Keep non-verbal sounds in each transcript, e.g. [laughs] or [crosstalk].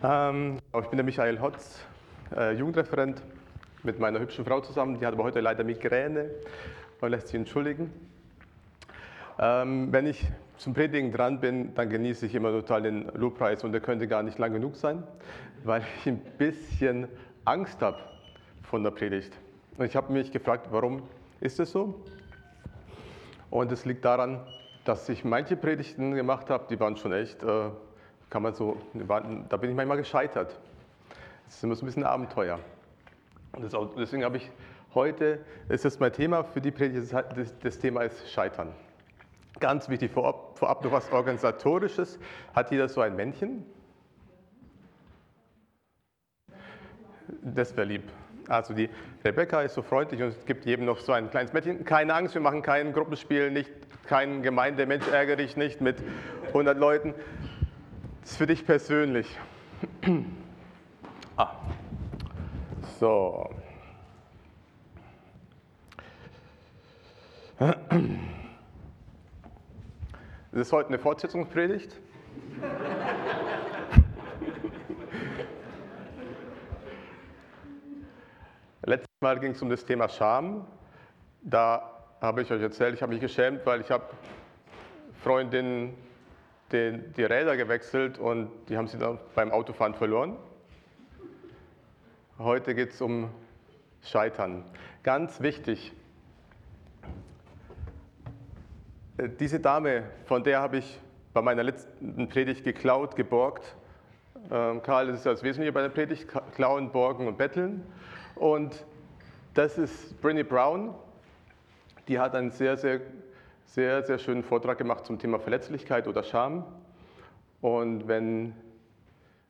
Ähm, ich bin der Michael Hotz, äh, Jugendreferent mit meiner hübschen Frau zusammen. Die hat aber heute leider Migräne und lässt sich entschuldigen. Ähm, wenn ich zum Predigen dran bin, dann genieße ich immer total den Lobpreis und der könnte gar nicht lang genug sein, weil ich ein bisschen Angst habe von der Predigt. Und ich habe mich gefragt, warum ist das so? Und es liegt daran, dass ich manche Predigten gemacht habe, die waren schon echt, äh, kann man so, da bin ich manchmal gescheitert. Das ist immer so ein bisschen Abenteuer. Und auch, deswegen habe ich heute, ist das mein Thema für die Predigt, das, Thema ist Scheitern. Ganz wichtig, vorab, vorab noch was Organisatorisches. Hat jeder so ein Männchen? Das wäre lieb. Also die Rebecca ist so freundlich und gibt jedem noch so ein kleines Mädchen. Keine Angst, wir machen kein Gruppenspiel, nicht, kein Gemeindemensch, ärgere dich nicht mit 100 Leuten. Ist für dich persönlich. ah. So. Das ist heute eine Fortsetzungspredigt. Letztes Mal ging es um das Thema Scham. Da habe ich euch erzählt, ich habe mich geschämt, weil ich habe Freundinnen die, die Räder gewechselt und die haben sie dann beim Autofahren verloren. Heute geht es um Scheitern. Ganz wichtig, äh, diese Dame, von der habe ich bei meiner letzten Predigt geklaut, geborgt. Ähm, Karl ist das Wesentliche bei der Predigt, klauen, borgen und betteln. Und das ist Brinny Brown. Die hat einen sehr, sehr, sehr, sehr schönen Vortrag gemacht zum Thema Verletzlichkeit oder Scham. Und wenn,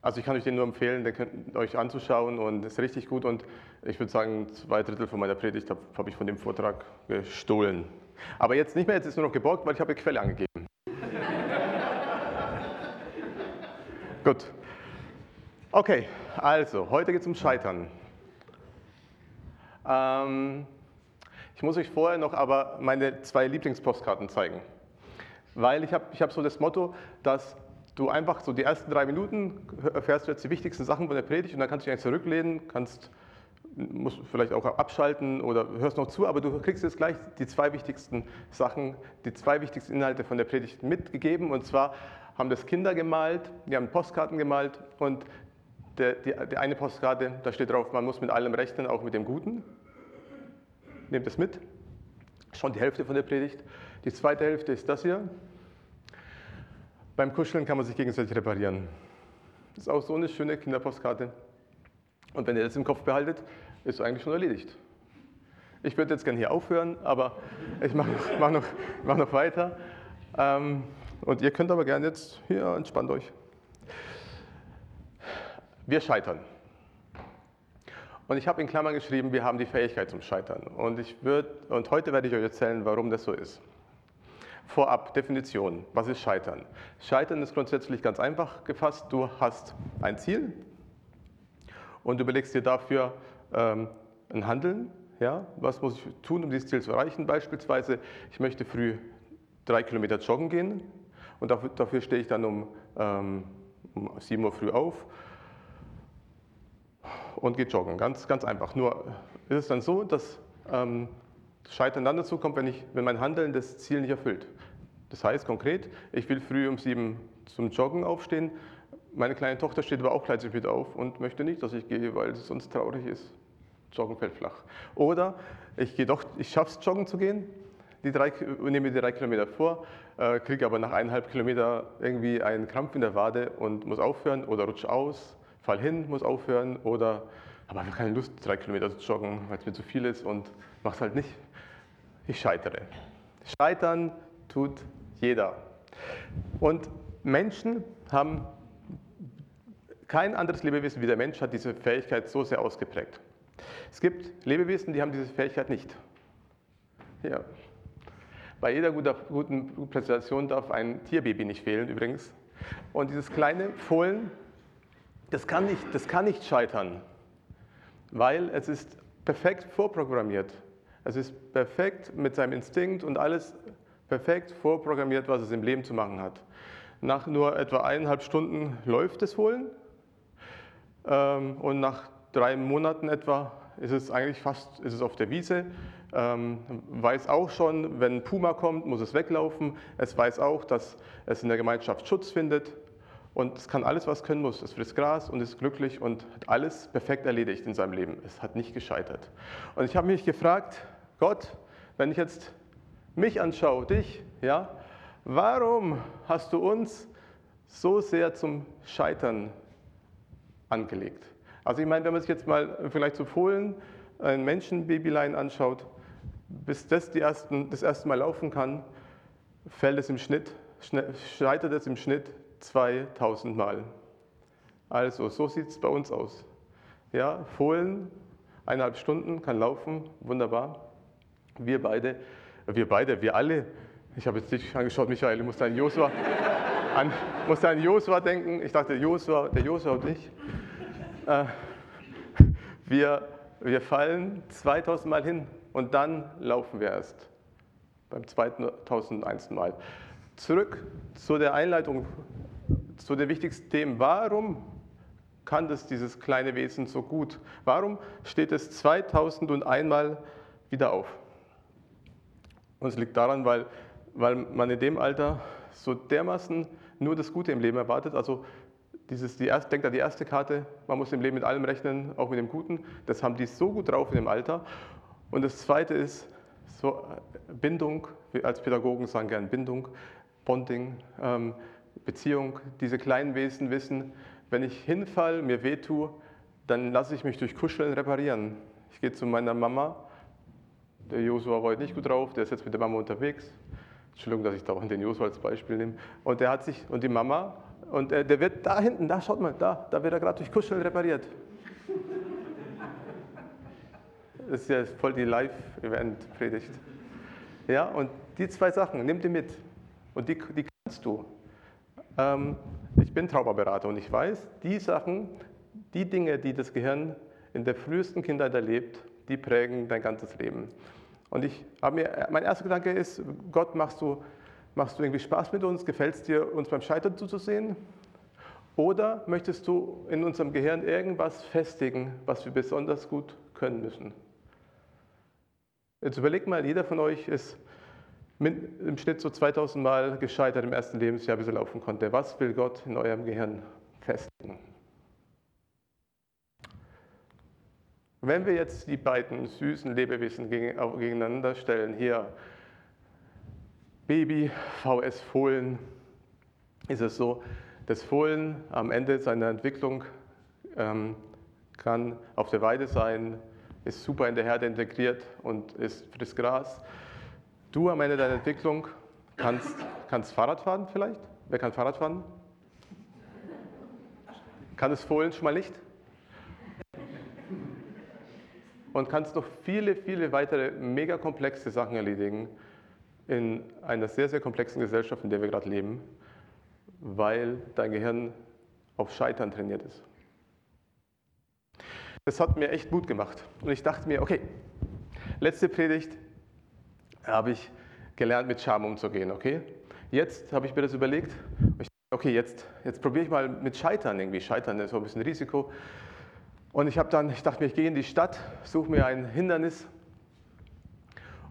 also ich kann euch den nur empfehlen, den könnt euch anzuschauen und ist richtig gut. Und ich würde sagen, zwei Drittel von meiner Predigt habe hab ich von dem Vortrag gestohlen. Aber jetzt nicht mehr, jetzt ist nur noch geborgt, weil ich habe die Quelle angegeben. [laughs] Gut. Okay, also, heute geht es um Scheitern. Ähm, ich muss euch vorher noch aber meine zwei Lieblingspostkarten zeigen. Weil ich habe ich hab so das Motto, dass du einfach so die ersten drei Minuten erfährst du jetzt die wichtigsten Sachen von der Predigt und dann kannst du dich eigentlich zurücklehnen, kannst musst vielleicht auch abschalten oder hörst noch zu, aber du kriegst jetzt gleich die zwei wichtigsten Sachen, die zwei wichtigsten Inhalte von der Predigt mitgegeben. Und zwar haben das Kinder gemalt, die haben Postkarten gemalt und der, die, die eine Postkarte, da steht drauf, man muss mit allem rechnen, auch mit dem Guten. Nehmt das mit. Schon die Hälfte von der Predigt. Die zweite Hälfte ist das hier. Beim Kuscheln kann man sich gegenseitig reparieren. Das ist auch so eine schöne Kinderpostkarte. Und wenn ihr das im Kopf behaltet, ist eigentlich schon erledigt. Ich würde jetzt gerne hier aufhören, aber ich mache noch, mach noch, mach noch weiter. Ähm, und ihr könnt aber gerne jetzt hier entspannt euch. Wir scheitern. Und ich habe in Klammern geschrieben, wir haben die Fähigkeit zum Scheitern. Und, ich würd, und heute werde ich euch erzählen, warum das so ist. Vorab, Definition. Was ist Scheitern? Scheitern ist grundsätzlich ganz einfach gefasst. Du hast ein Ziel und überlegst dir dafür, ähm, ein Handeln. Ja? Was muss ich tun, um dieses Ziel zu erreichen? Beispielsweise, ich möchte früh drei Kilometer joggen gehen und dafür, dafür stehe ich dann um, ähm, um 7 Uhr früh auf und gehe joggen. Ganz, ganz einfach. Nur ist es dann so, dass ähm, Scheitern dann dazu kommt, wenn, ich, wenn mein Handeln das Ziel nicht erfüllt. Das heißt konkret, ich will früh um 7 zum Joggen aufstehen, meine kleine Tochter steht aber auch gleich wieder auf und möchte nicht, dass ich gehe, weil es sonst traurig ist. Joggen fällt flach. Oder ich gehe doch, ich schaffe es, joggen zu gehen, die drei, nehme die drei Kilometer vor, äh, kriege aber nach eineinhalb Kilometer irgendwie einen Krampf in der Wade und muss aufhören oder rutsche aus, fall hin, muss aufhören oder habe einfach keine Lust, drei Kilometer zu joggen, weil es mir zu viel ist und mache es halt nicht. Ich scheitere. Scheitern tut jeder. Und Menschen haben kein anderes Lebewesen wie der Mensch hat diese Fähigkeit so sehr ausgeprägt. Es gibt Lebewesen, die haben diese Fähigkeit nicht. Ja. Bei jeder guten Präsentation darf ein Tierbaby nicht fehlen übrigens. Und dieses kleine Fohlen, das kann nicht, das kann nicht scheitern, weil es ist perfekt vorprogrammiert. Es ist perfekt mit seinem Instinkt und alles perfekt vorprogrammiert, was es im Leben zu machen hat. Nach nur etwa eineinhalb Stunden läuft das Fohlen ähm, und nach drei Monaten etwa ist es eigentlich fast ist es auf der Wiese. Ähm, weiß auch schon, wenn Puma kommt, muss es weglaufen. Es weiß auch, dass es in der Gemeinschaft Schutz findet. Und es kann alles, was können muss. Es frisst Gras und ist glücklich und hat alles perfekt erledigt in seinem Leben. Es hat nicht gescheitert. Und ich habe mich gefragt, Gott, wenn ich jetzt mich anschaue, dich, ja, warum hast du uns so sehr zum Scheitern angelegt? Also ich meine, wenn man sich jetzt mal vielleicht zu Fohlen ein Menschenbabylein anschaut, bis das die ersten, das erste Mal laufen kann, fällt es im Schnitt, scheitert es im Schnitt 2000 Mal. Also, so sieht es bei uns aus. Ja, Fohlen, eineinhalb Stunden, kann laufen, wunderbar. Wir beide, wir beide, wir alle, ich habe jetzt dich angeschaut, Michael, ich musste an Josua, [laughs] an, musste an Josua denken. Ich dachte, Josua, der Josua und ich. Äh, wir, wir fallen 2000 Mal hin und dann laufen wir erst beim 2001. Mal. Zurück zu der Einleitung, zu den wichtigsten Themen. Warum kann das dieses kleine Wesen so gut? Warum steht es 2001 Mal wieder auf? Und es liegt daran, weil, weil man in dem Alter so dermaßen nur das Gute im Leben erwartet. Also dieses, die erste, denkt an die erste Karte, man muss im Leben mit allem rechnen, auch mit dem Guten. Das haben die so gut drauf in dem Alter. Und das Zweite ist so Bindung, wir als Pädagogen sagen gern Bindung, Bonding, ähm, Beziehung. Diese kleinen Wesen wissen, wenn ich hinfall, mir wehtue, dann lasse ich mich durch Kuscheln reparieren. Ich gehe zu meiner Mama, der Josua war heute nicht gut drauf, der ist jetzt mit der Mama unterwegs. Entschuldigung, dass ich da auch den Josua als Beispiel nehme. Und der hat sich, und die Mama, und äh, der wird da hinten, da schaut mal, da, da wird er gerade durch Kuscheln repariert. Das ist ja voll die Live-Event-Predigt. Ja, und die zwei Sachen, nimm die mit. Und die, die kannst du. Ähm, ich bin Traumaberater und ich weiß, die Sachen, die Dinge, die das Gehirn in der frühesten Kindheit erlebt, die prägen dein ganzes Leben. Und ich mir, mein erster Gedanke ist, Gott, machst du, machst du irgendwie Spaß mit uns? Gefällt es dir, uns beim Scheitern zuzusehen? Oder möchtest du in unserem Gehirn irgendwas festigen, was wir besonders gut können müssen? Jetzt überlegt mal, jeder von euch ist im Schnitt so 2000 Mal gescheitert im ersten Lebensjahr, bis er laufen konnte. Was will Gott in eurem Gehirn festigen? Wenn wir jetzt die beiden süßen Lebewesen gegeneinander stellen, hier Baby, VS Fohlen, ist es so, das Fohlen am Ende seiner Entwicklung ähm, kann auf der Weide sein, ist super in der Herde integriert und ist frisst Gras. Du am Ende deiner Entwicklung kannst, kannst Fahrrad fahren vielleicht? Wer kann Fahrrad fahren? Kann es Fohlen schon mal nicht? und kannst noch viele, viele weitere mega komplexe Sachen erledigen in einer sehr, sehr komplexen Gesellschaft, in der wir gerade leben, weil dein Gehirn auf Scheitern trainiert ist. Das hat mir echt Mut gemacht. Und ich dachte mir, okay, letzte Predigt habe ich gelernt, mit Scham umzugehen, okay? Jetzt habe ich mir das überlegt. Okay, jetzt, jetzt probiere ich mal mit Scheitern irgendwie. Scheitern ist so ein bisschen Risiko. Und ich habe dann, ich dachte mir, ich gehe in die Stadt, suche mir ein Hindernis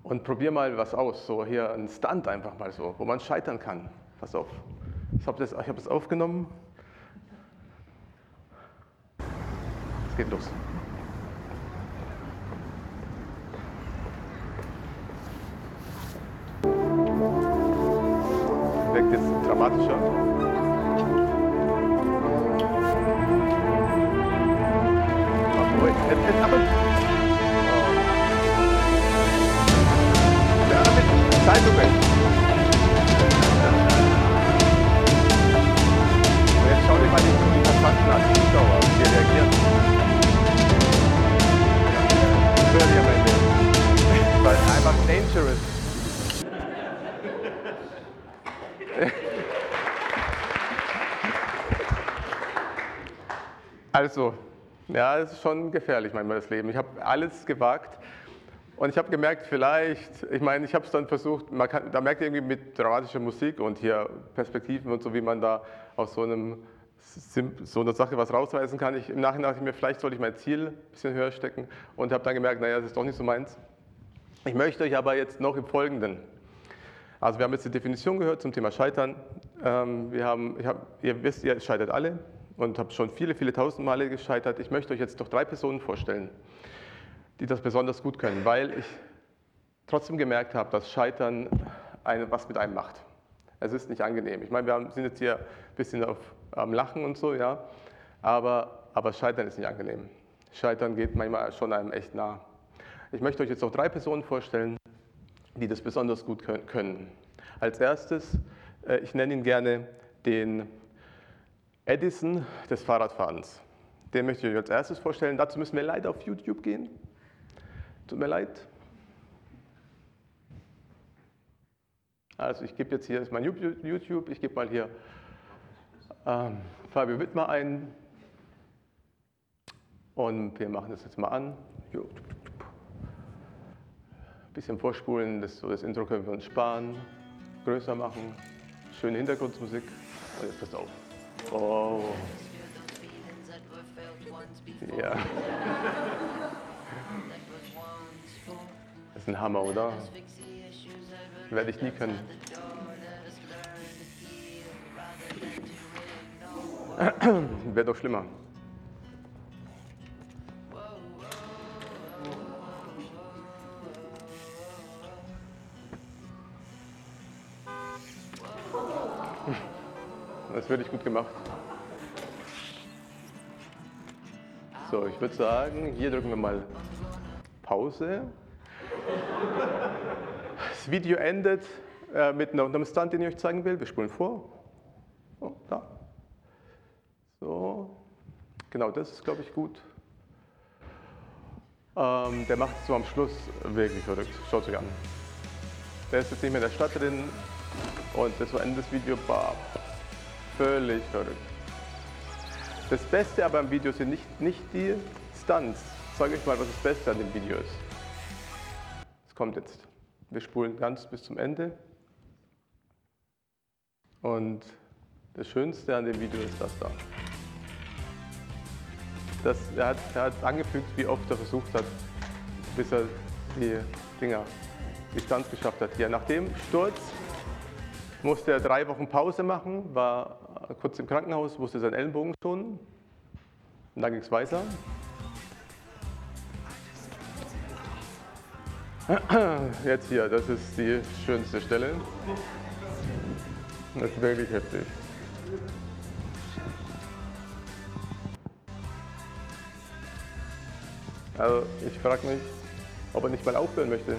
und probiere mal was aus. So hier ein Stunt einfach mal so, wo man scheitern kann. Pass auf. Ich habe das, hab das aufgenommen. Es geht los. Dramatischer. Aber, Zeitungen. Jetzt schau dir mal die Passanten an, Zuschauer, wie die reagieren. Also, ja, es ist schon gefährlich manchmal das Leben. Ich habe alles gewagt und ich habe gemerkt, vielleicht, ich meine, ich habe es dann versucht, man kann, da merkt ihr irgendwie mit dramatischer Musik und hier Perspektiven und so, wie man da aus so einem so eine Sache was rausweisen kann. Ich, Im Nachhinein dachte ich mir, vielleicht sollte ich mein Ziel ein bisschen höher stecken und habe dann gemerkt, naja, das ist doch nicht so meins. Ich möchte euch aber jetzt noch im Folgenden, also wir haben jetzt die Definition gehört zum Thema Scheitern. Ähm, wir haben, hab, ihr wisst, ihr scheitert alle und habt schon viele, viele tausend Male gescheitert. Ich möchte euch jetzt doch drei Personen vorstellen, die das besonders gut können, weil ich trotzdem gemerkt habe, dass Scheitern eine, was mit einem macht. Es ist nicht angenehm. Ich meine, wir sind jetzt hier ein bisschen auf, am Lachen und so, ja, aber, aber Scheitern ist nicht angenehm. Scheitern geht manchmal schon einem echt nah. Ich möchte euch jetzt noch drei Personen vorstellen, die das besonders gut können. Als erstes, äh, ich nenne ihn gerne den Edison des Fahrradfahrens. Den möchte ich euch als erstes vorstellen. Dazu müssen wir leider auf YouTube gehen. Tut mir leid. Also ich gebe jetzt hier ist mein YouTube, ich gebe mal hier ähm, Fabio Wittmer ein und wir machen das jetzt mal an. Ein bisschen vorspulen, das, so das Intro können wir uns sparen, größer machen, schöne Hintergrundmusik und jetzt passt auf. Oh. Ja. Das ist ein Hammer, oder? Werde ich nie können. [clears throat] Wäre doch schlimmer. Das würde ich gut gemacht. So, ich würde sagen, hier drücken wir mal Pause. Das Video endet äh, mit einem Stunt, den ich euch zeigen will. Wir spulen vor. Oh, da. So. Genau, das ist, glaube ich, gut. Ähm, der macht es so am Schluss wirklich verrückt. Schaut euch an. Der ist jetzt nicht mehr in der Stadt drin und das war Ende des Videos völlig verrückt. Das Beste aber am Video sind nicht, nicht die Stunts. Ich euch mal, was das Beste an dem Video ist. Es kommt jetzt. Wir spulen ganz bis zum Ende. Und das Schönste an dem Video ist das da. Das, er, hat, er hat angefügt, wie oft er versucht hat, bis er die Dinger, die Stunts geschafft hat. Hier, nach dem Sturz musste er drei Wochen Pause machen, war kurz im Krankenhaus, musste seinen Ellenbogen schonen. Und dann ging es weiter. [clears throat] Jetzt hier, das ist die schönste Stelle. Das ist wirklich heftig. Also ich frage mich, ob er nicht mal aufhören möchte.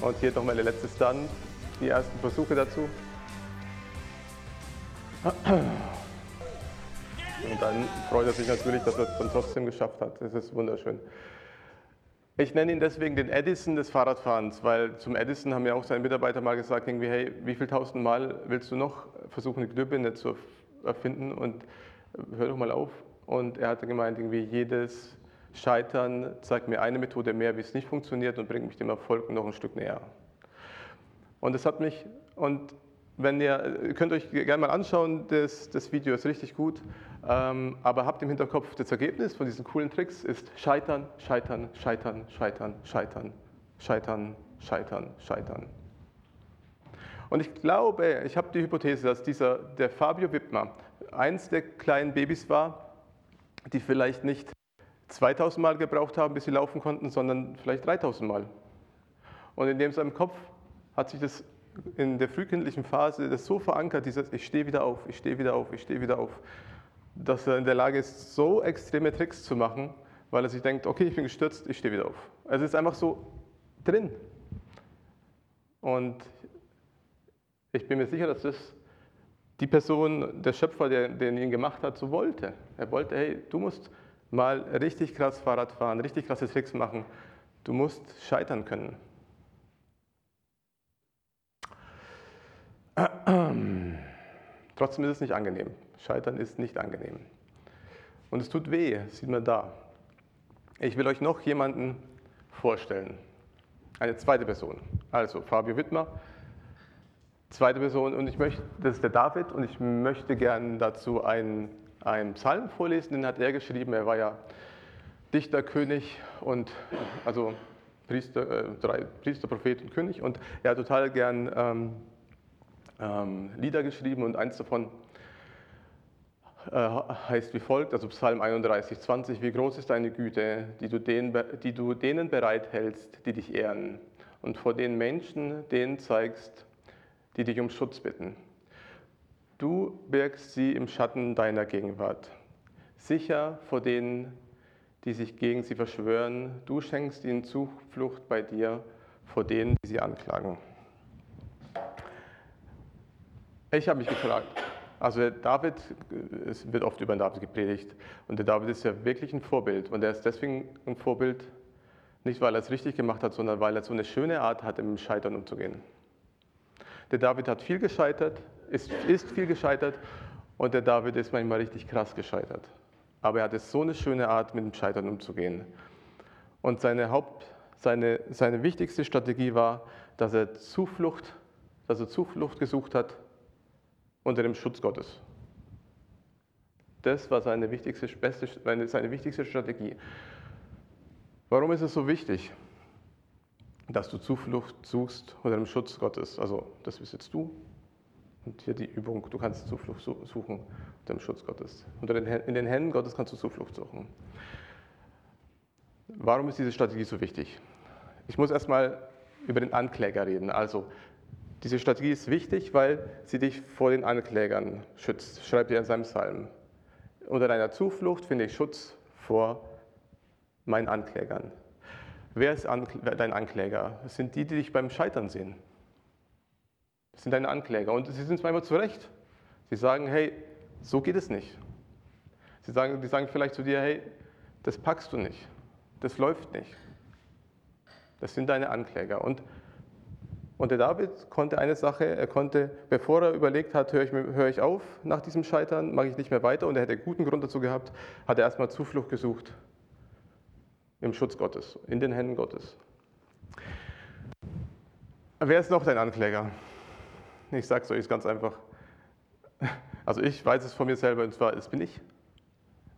Und hier noch meine letzte Stunt, die ersten Versuche dazu. Und dann freut er sich natürlich, dass er es dann trotzdem geschafft hat. Das ist wunderschön. Ich nenne ihn deswegen den Edison des Fahrradfahrens, weil zum Edison haben ja auch seine Mitarbeiter mal gesagt, irgendwie, hey, wie viel tausend Mal willst du noch versuchen, eine Glühbirne zu erfinden und hör doch mal auf. Und er hatte gemeint, irgendwie jedes Scheitern zeigt mir eine Methode mehr, wie es nicht funktioniert und bringt mich dem Erfolg noch ein Stück näher. Und das hat mich, und wenn ihr, ihr könnt euch gerne mal anschauen, das, das Video ist richtig gut, ähm, aber habt im Hinterkopf, das Ergebnis von diesen coolen Tricks ist Scheitern, Scheitern, Scheitern, Scheitern, Scheitern, Scheitern, Scheitern, Scheitern. Und ich glaube, ich habe die Hypothese, dass dieser, der Fabio Wittmer eins der kleinen Babys war, die vielleicht nicht 2000 Mal gebraucht haben, bis sie laufen konnten, sondern vielleicht 3000 Mal. Und in dem seinem Kopf hat sich das in der frühkindlichen Phase das so verankert, dieses Ich stehe wieder auf, ich stehe wieder auf, ich stehe wieder auf, dass er in der Lage ist, so extreme Tricks zu machen, weil er sich denkt, okay, ich bin gestürzt, ich stehe wieder auf. Also es ist einfach so drin. Und ich bin mir sicher, dass das die Person, der Schöpfer, der, der ihn gemacht hat, so wollte. Er wollte, hey, du musst mal richtig krass Fahrrad fahren, richtig krasse Tricks machen. Du musst scheitern können. Trotzdem ist es nicht angenehm. Scheitern ist nicht angenehm. Und es tut weh, sieht man da. Ich will euch noch jemanden vorstellen. Eine zweite Person. Also Fabio Wittmer. Zweite Person, und ich möchte, das ist der David, und ich möchte gerne dazu einen, einen Psalm vorlesen, den hat er geschrieben. Er war ja Dichter, König und also Priester, äh, Priester, Prophet und König. Und er hat total gern ähm, ähm, Lieder geschrieben und eins davon äh, heißt wie folgt, also Psalm 31, 20, wie groß ist deine Güte, die du, den, die du denen bereithältst, die dich ehren und vor den Menschen denen zeigst, die dich um Schutz bitten. Du birgst sie im Schatten deiner Gegenwart, sicher vor denen, die sich gegen sie verschwören. Du schenkst ihnen Zuflucht bei dir vor denen, die sie anklagen. Ich habe mich gefragt, also der David, es wird oft über den David gepredigt, und der David ist ja wirklich ein Vorbild. Und er ist deswegen ein Vorbild, nicht weil er es richtig gemacht hat, sondern weil er so eine schöne Art hat, im Scheitern umzugehen. Der David hat viel gescheitert, ist, ist viel gescheitert, und der David ist manchmal richtig krass gescheitert. Aber er hatte so eine schöne Art, mit dem Scheitern umzugehen. Und seine, Haupt, seine, seine wichtigste Strategie war, dass er Zuflucht, dass er Zuflucht gesucht hat unter dem Schutz Gottes. Das war seine wichtigste, beste, seine wichtigste Strategie. Warum ist es so wichtig, dass du Zuflucht suchst unter dem Schutz Gottes? Also, das bist jetzt du. Und hier die Übung, du kannst Zuflucht suchen unter dem Schutz Gottes. Unter den, in den Händen Gottes kannst du Zuflucht suchen. Warum ist diese Strategie so wichtig? Ich muss erstmal über den Ankläger reden. Also, diese Strategie ist wichtig, weil sie dich vor den Anklägern schützt, schreibt er in seinem Psalm. Unter deiner Zuflucht finde ich Schutz vor meinen Anklägern. Wer ist dein Ankläger? Das sind die, die dich beim Scheitern sehen. Das sind deine Ankläger. Und sie sind zweimal zurecht. Sie sagen, hey, so geht es nicht. Sie sagen, die sagen vielleicht zu dir, hey, das packst du nicht. Das läuft nicht. Das sind deine Ankläger. Und und der David konnte eine Sache, er konnte, bevor er überlegt hat, höre ich, höre ich auf nach diesem Scheitern, mache ich nicht mehr weiter, und er hätte guten Grund dazu gehabt, hat er erstmal Zuflucht gesucht im Schutz Gottes, in den Händen Gottes. Wer ist noch dein Ankläger? Ich sage es euch ganz einfach. Also ich weiß es von mir selber, und zwar, es bin ich.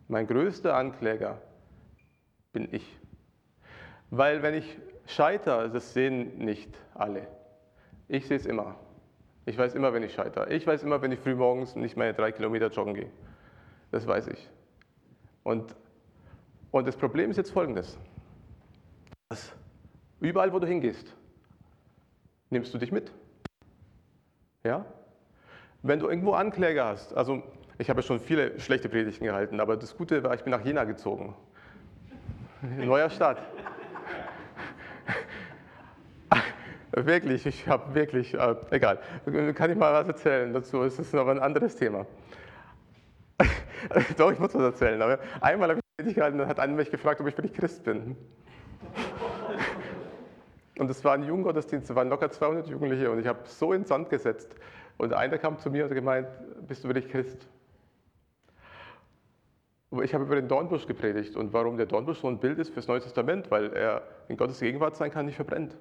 Mein größter Ankläger bin ich. Weil wenn ich scheitere, das sehen nicht alle. Ich sehe es immer. Ich weiß immer, wenn ich scheitere. Ich weiß immer, wenn ich früh morgens nicht meine drei Kilometer joggen gehe. Das weiß ich. Und, und das Problem ist jetzt folgendes. Dass überall, wo du hingehst, nimmst du dich mit. Ja? Wenn du irgendwo Ankläger hast, also ich habe schon viele schlechte Predigten gehalten, aber das Gute war, ich bin nach Jena gezogen. Neuer Start. Wirklich, ich habe wirklich, äh, egal, kann ich mal was erzählen dazu, es ist aber ein anderes Thema. [laughs] Doch, ich muss was erzählen, aber einmal habe ich gehalten, dann hat einer mich gefragt, ob ich wirklich Christ bin. Und es war ein Jugendgottesdienst, es waren locker 200 Jugendliche und ich habe so in den Sand gesetzt. Und einer kam zu mir und hat gemeint, bist du wirklich Christ? Ich habe über den Dornbusch gepredigt und warum der Dornbusch so ein Bild ist fürs Neue Testament, weil er in Gottes Gegenwart sein kann, nicht verbrennt.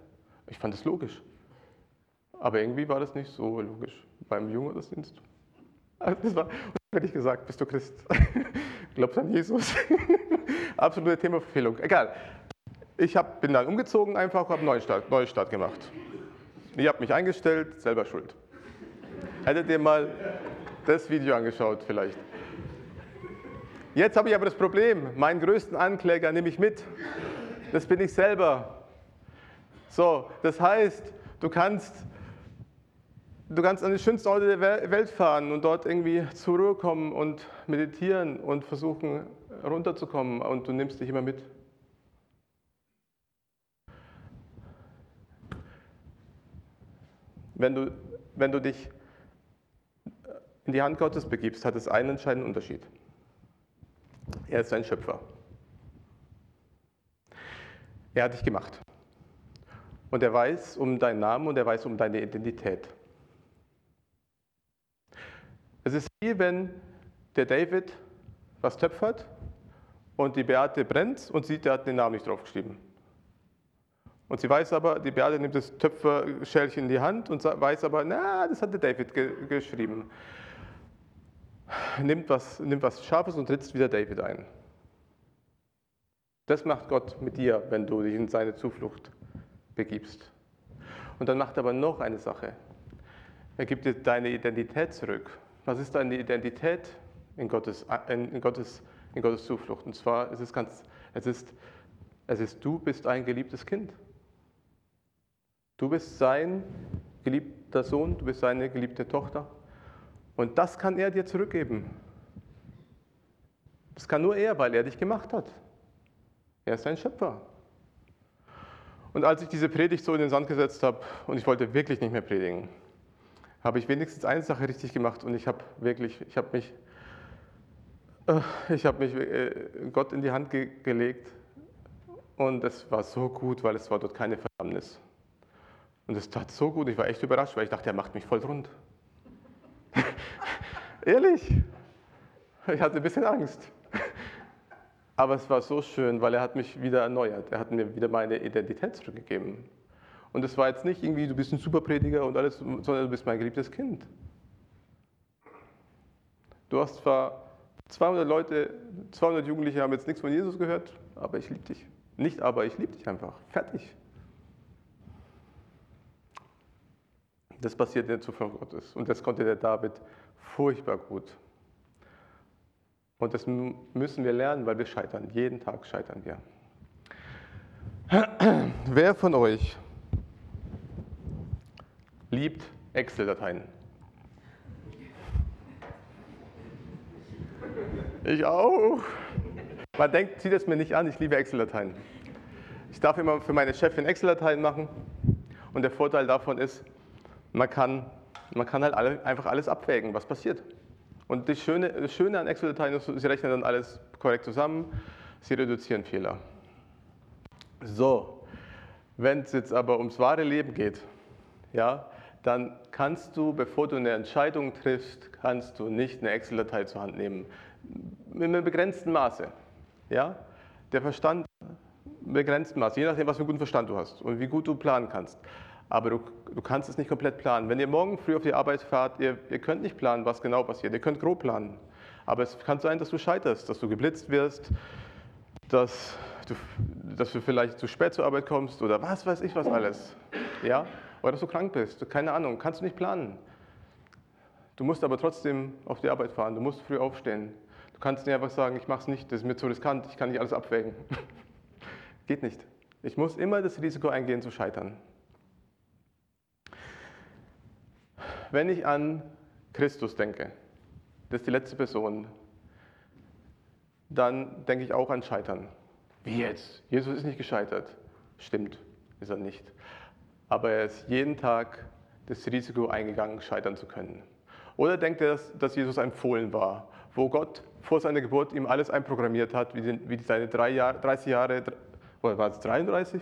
Ich fand es logisch. Aber irgendwie war das nicht so logisch beim Jüngerdienst. Also das war, hätte ich gesagt, bist du Christ? [laughs] Glaubst an Jesus? [laughs] Absolute Themaverfehlung. Egal. Ich hab, bin dann umgezogen einfach, habe einen Neustart, Neustart gemacht. Ich habe mich eingestellt, selber schuld. Hättet ihr mal das Video angeschaut vielleicht. Jetzt habe ich aber das Problem, meinen größten Ankläger nehme ich mit. Das bin ich selber. So, das heißt, du kannst, du kannst an die schönsten Orte der Welt fahren und dort irgendwie zur Ruhe kommen und meditieren und versuchen runterzukommen und du nimmst dich immer mit. Wenn du, wenn du dich in die Hand Gottes begibst, hat es einen entscheidenden Unterschied. Er ist ein Schöpfer. Er hat dich gemacht. Und er weiß um deinen Namen und er weiß um deine Identität. Es ist wie wenn der David was töpfert und die Beate brennt und sieht, der hat den Namen nicht draufgeschrieben. Und sie weiß aber, die Beate nimmt das Töpferschälchen in die Hand und weiß aber, na, das hat der David ge geschrieben. Nimmt was, nimmt was Scharfes und ritzt wieder David ein. Das macht Gott mit dir, wenn du dich in seine Zuflucht begibst. Und dann macht er aber noch eine Sache. Er gibt dir deine Identität zurück. Was ist deine Identität in Gottes, in Gottes, in Gottes Zuflucht? Und zwar ist es ganz, es ist, es ist, du bist ein geliebtes Kind. Du bist sein geliebter Sohn, du bist seine geliebte Tochter. Und das kann er dir zurückgeben. Das kann nur er, weil er dich gemacht hat. Er ist ein Schöpfer. Und als ich diese Predigt so in den Sand gesetzt habe und ich wollte wirklich nicht mehr predigen, habe ich wenigstens eine Sache richtig gemacht und ich habe wirklich, ich habe mich, äh, ich habe mich äh, Gott in die Hand ge gelegt und es war so gut, weil es war dort keine Verdammnis. Und es tat so gut, ich war echt überrascht, weil ich dachte, er macht mich voll rund. [laughs] Ehrlich, ich hatte ein bisschen Angst. Aber es war so schön, weil er hat mich wieder erneuert. Er hat mir wieder meine Identität zurückgegeben. Und es war jetzt nicht irgendwie, du bist ein Superprediger und alles, sondern du bist mein geliebtes Kind. Du hast zwar 200 Leute, 200 Jugendliche haben jetzt nichts von Jesus gehört, aber ich liebe dich. Nicht aber, ich liebe dich einfach. Fertig. Das passiert in der Zuflucht Gottes. Und das konnte der David furchtbar gut. Und das müssen wir lernen, weil wir scheitern. Jeden Tag scheitern wir. [clears throat] Wer von euch liebt Excel-Dateien? Ich auch. Man denkt, zieht es mir nicht an, ich liebe Excel-Dateien. Ich darf immer für meine Chefin Excel-Dateien machen. Und der Vorteil davon ist, man kann, man kann halt alle, einfach alles abwägen, was passiert. Und das Schöne, das Schöne an Excel-Dateien ist, sie rechnen dann alles korrekt zusammen, sie reduzieren Fehler. So, wenn es jetzt aber ums wahre Leben geht, ja, dann kannst du, bevor du eine Entscheidung triffst, kannst du nicht eine Excel-Datei zur Hand nehmen. In einem begrenzten Maße. Ja? Der Verstand begrenzten Maße, je nachdem, was für einen guten Verstand du hast und wie gut du planen kannst. Aber du, du kannst es nicht komplett planen. Wenn ihr morgen früh auf die Arbeit fahrt, ihr, ihr könnt nicht planen, was genau passiert. Ihr könnt grob planen. Aber es kann sein, dass du scheiterst, dass du geblitzt wirst, dass du, dass du vielleicht zu spät zur Arbeit kommst oder was weiß ich was alles. Ja? Oder dass du krank bist. Keine Ahnung, kannst du nicht planen. Du musst aber trotzdem auf die Arbeit fahren. Du musst früh aufstehen. Du kannst nicht einfach sagen, ich mache es nicht, das ist mir zu riskant, ich kann nicht alles abwägen. [laughs] Geht nicht. Ich muss immer das Risiko eingehen zu scheitern. Wenn ich an Christus denke, das ist die letzte Person, dann denke ich auch an Scheitern. Wie jetzt? Jesus ist nicht gescheitert. Stimmt, ist er nicht. Aber er ist jeden Tag das Risiko eingegangen, scheitern zu können. Oder denkt er, dass Jesus ein Fohlen war, wo Gott vor seiner Geburt ihm alles einprogrammiert hat, wie, seine drei Jahre, 30 Jahre, oder war es 33?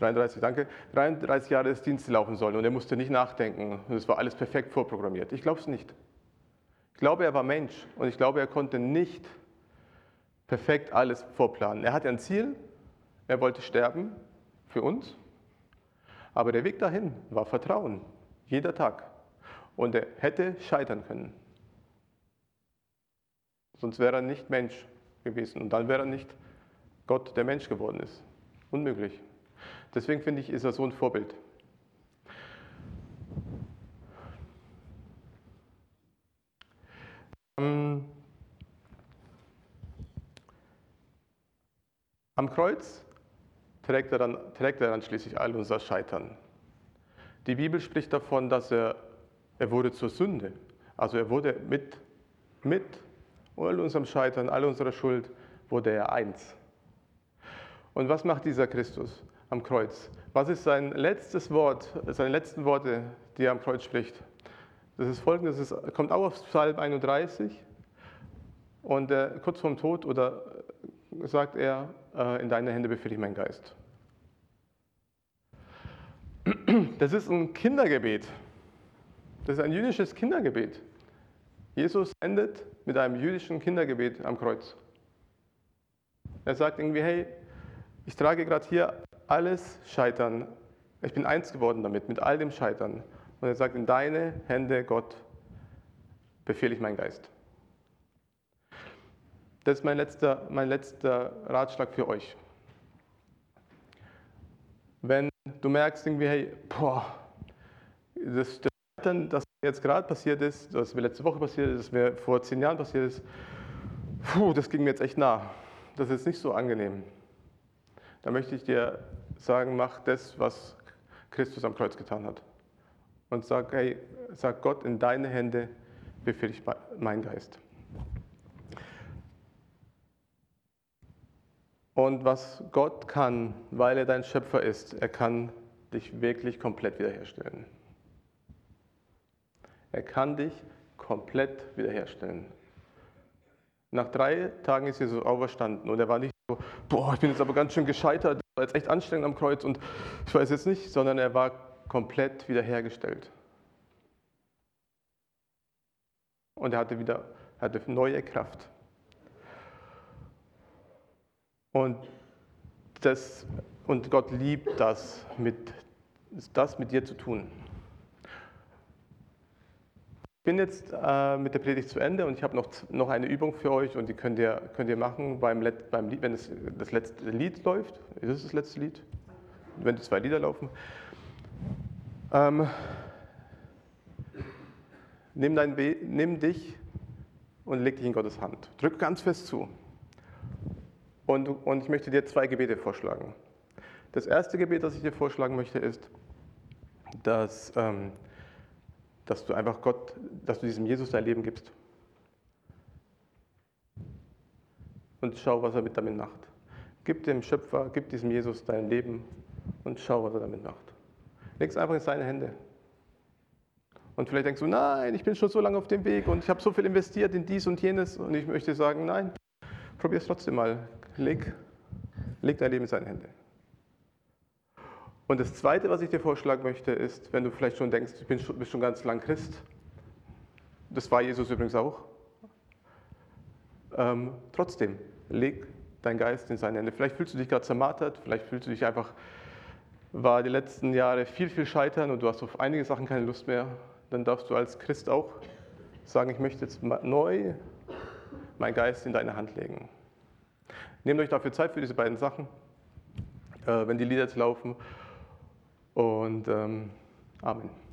33, danke, 33 Jahre des Dienstes laufen sollen und er musste nicht nachdenken und es war alles perfekt vorprogrammiert. Ich glaube es nicht. Ich glaube, er war Mensch und ich glaube, er konnte nicht perfekt alles vorplanen. Er hatte ein Ziel, er wollte sterben für uns, aber der Weg dahin war Vertrauen, jeder Tag. Und er hätte scheitern können. Sonst wäre er nicht Mensch gewesen und dann wäre er nicht Gott, der Mensch geworden ist. Unmöglich. Deswegen finde ich, ist er so ein Vorbild. Am Kreuz trägt er, dann, trägt er dann schließlich all unser Scheitern. Die Bibel spricht davon, dass er, er wurde zur Sünde. Also er wurde mit, mit all unserem Scheitern, all unserer Schuld, wurde er eins. Und was macht dieser Christus? Am Kreuz. Was ist sein letztes Wort, seine letzten Worte, die er am Kreuz spricht? Das ist folgendes, es kommt auch auf Psalm 31 und äh, kurz vorm Tod oder äh, sagt er, äh, in deine Hände befehle ich meinen Geist. Das ist ein Kindergebet. Das ist ein jüdisches Kindergebet. Jesus endet mit einem jüdischen Kindergebet am Kreuz. Er sagt irgendwie, hey, ich trage gerade hier alles Scheitern, ich bin eins geworden damit, mit all dem Scheitern. Und er sagt, in deine Hände, Gott, befehle ich meinen Geist. Das ist mein letzter, mein letzter Ratschlag für euch. Wenn du merkst irgendwie, hey, boah, das, Scheitern, das jetzt gerade passiert ist, das mir letzte Woche passiert ist, das mir vor zehn Jahren passiert ist, puh, das ging mir jetzt echt nah. Das ist nicht so angenehm. Da möchte ich dir sagen, mach das, was Christus am Kreuz getan hat. Und sag, hey, sag Gott, in deine Hände befehle ich meinen Geist. Und was Gott kann, weil er dein Schöpfer ist, er kann dich wirklich komplett wiederherstellen. Er kann dich komplett wiederherstellen. Nach drei Tagen ist Jesus auferstanden und er war nicht so, boah, ich bin jetzt aber ganz schön gescheitert, war jetzt echt anstrengend am Kreuz und ich weiß jetzt nicht, sondern er war komplett wiederhergestellt. Und er hatte wieder hatte neue Kraft. Und, das, und Gott liebt das, mit, das mit dir zu tun. Ich bin jetzt äh, mit der Predigt zu Ende und ich habe noch, noch eine Übung für euch und die könnt ihr, könnt ihr machen, beim, Let, beim Lied, wenn es, das letzte Lied läuft. Ist es das letzte Lied? Wenn die zwei Lieder laufen. Ähm, nimm, dein, nimm dich und leg dich in Gottes Hand. Drück ganz fest zu. Und, und ich möchte dir zwei Gebete vorschlagen. Das erste Gebet, das ich dir vorschlagen möchte, ist, dass. Ähm, dass du einfach Gott, dass du diesem Jesus dein Leben gibst. Und schau, was er mit damit macht. Gib dem Schöpfer, gib diesem Jesus dein Leben und schau, was er damit macht. Leg es einfach in seine Hände. Und vielleicht denkst du, nein, ich bin schon so lange auf dem Weg und ich habe so viel investiert in dies und jenes. Und ich möchte sagen, nein, probier es trotzdem mal. Leg, leg dein Leben in seine Hände. Und das Zweite, was ich dir vorschlagen möchte, ist, wenn du vielleicht schon denkst, du bist schon ganz lang Christ, das war Jesus übrigens auch, ähm, trotzdem, leg dein Geist in seine Hände. Vielleicht fühlst du dich gerade zermartert, vielleicht fühlst du dich einfach, war die letzten Jahre viel, viel scheitern und du hast auf einige Sachen keine Lust mehr, dann darfst du als Christ auch sagen, ich möchte jetzt neu meinen Geist in deine Hand legen. Nehmt euch dafür Zeit für diese beiden Sachen, äh, wenn die Lieder jetzt laufen. Und ähm, Amen.